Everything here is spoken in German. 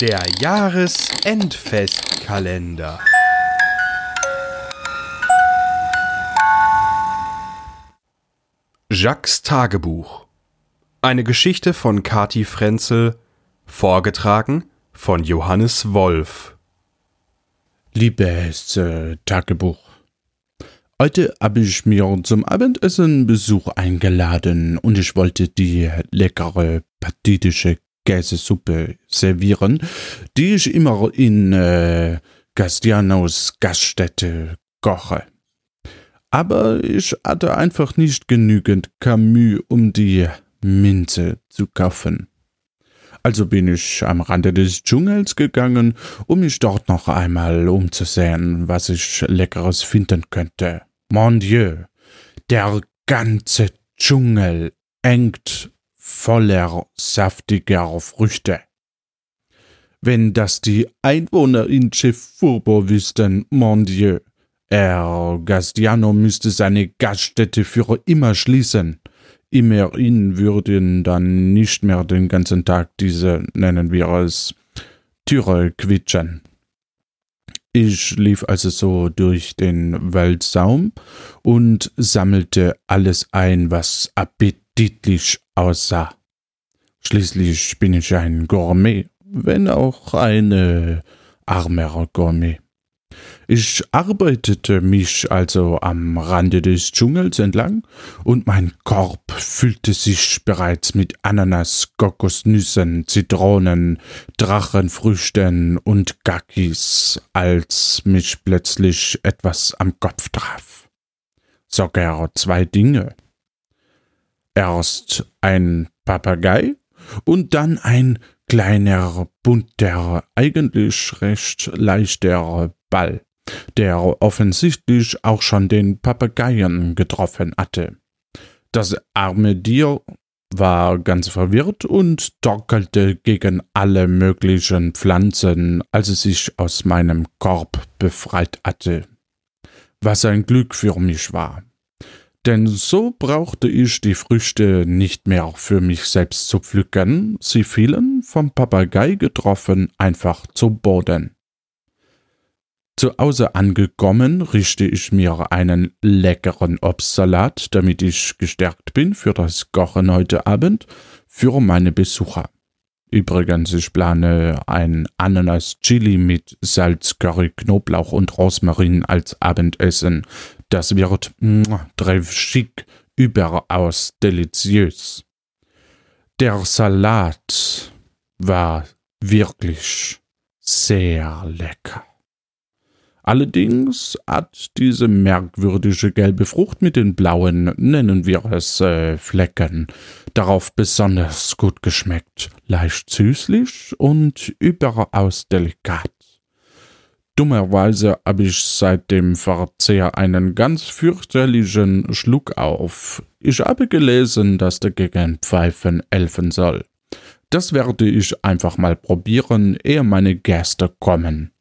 Der Jahresendfestkalender. Jacques Tagebuch. Eine Geschichte von Kati Frenzel, vorgetragen von Johannes Wolf. Liebes äh, Tagebuch. Heute habe ich mir zum Abendessen Besuch eingeladen und ich wollte die leckere pathetische Käsesuppe servieren, die ich immer in äh, Gastianos Gaststätte koche. Aber ich hatte einfach nicht genügend Camus, um die Minze zu kaufen. Also bin ich am Rande des Dschungels gegangen, um mich dort noch einmal umzusehen, was ich Leckeres finden könnte. Mon Dieu, der ganze Dschungel hängt voller saftiger Früchte. Wenn das die Einwohner in Chefurbo wüssten, mon Dieu, Herr Gastiano müsste seine Gaststätte für immer schließen. Immerhin würden dann nicht mehr den ganzen Tag diese, nennen wir es, Türe quietschen. Ich lief also so durch den Waldsaum und sammelte alles ein, was appetitlich aussah. Schließlich bin ich ein Gourmet, wenn auch ein äh, armer Gourmet. Ich arbeitete mich also am Rande des Dschungels entlang, und mein Korb füllte sich bereits mit Ananas, Kokosnüssen, Zitronen, Drachenfrüchten und Gackis, als mich plötzlich etwas am Kopf traf. Sogar zwei Dinge. Erst ein Papagei und dann ein kleiner, bunter, eigentlich recht leichter Ball, der offensichtlich auch schon den Papageien getroffen hatte. Das arme Tier war ganz verwirrt und torkelte gegen alle möglichen Pflanzen, als es sich aus meinem Korb befreit hatte. Was ein Glück für mich war. Denn so brauchte ich die Früchte nicht mehr für mich selbst zu pflücken, sie fielen, vom Papagei getroffen, einfach zu Boden. Zu Hause angekommen, richte ich mir einen leckeren Obstsalat, damit ich gestärkt bin für das Kochen heute Abend, für meine Besucher. Übrigens, ich plane ein Ananas-Chili mit Salz, Curry, Knoblauch und Rosmarin als Abendessen. Das wird treff schick, überaus deliziös. Der Salat war wirklich sehr lecker. Allerdings hat diese merkwürdige gelbe Frucht mit den blauen, nennen wir es äh, Flecken, darauf besonders gut geschmeckt, leicht süßlich und überaus delikat. Dummerweise habe ich seit dem Verzehr einen ganz fürchterlichen Schluck auf. Ich habe gelesen, dass dagegen Pfeifen helfen soll. Das werde ich einfach mal probieren, ehe meine Gäste kommen.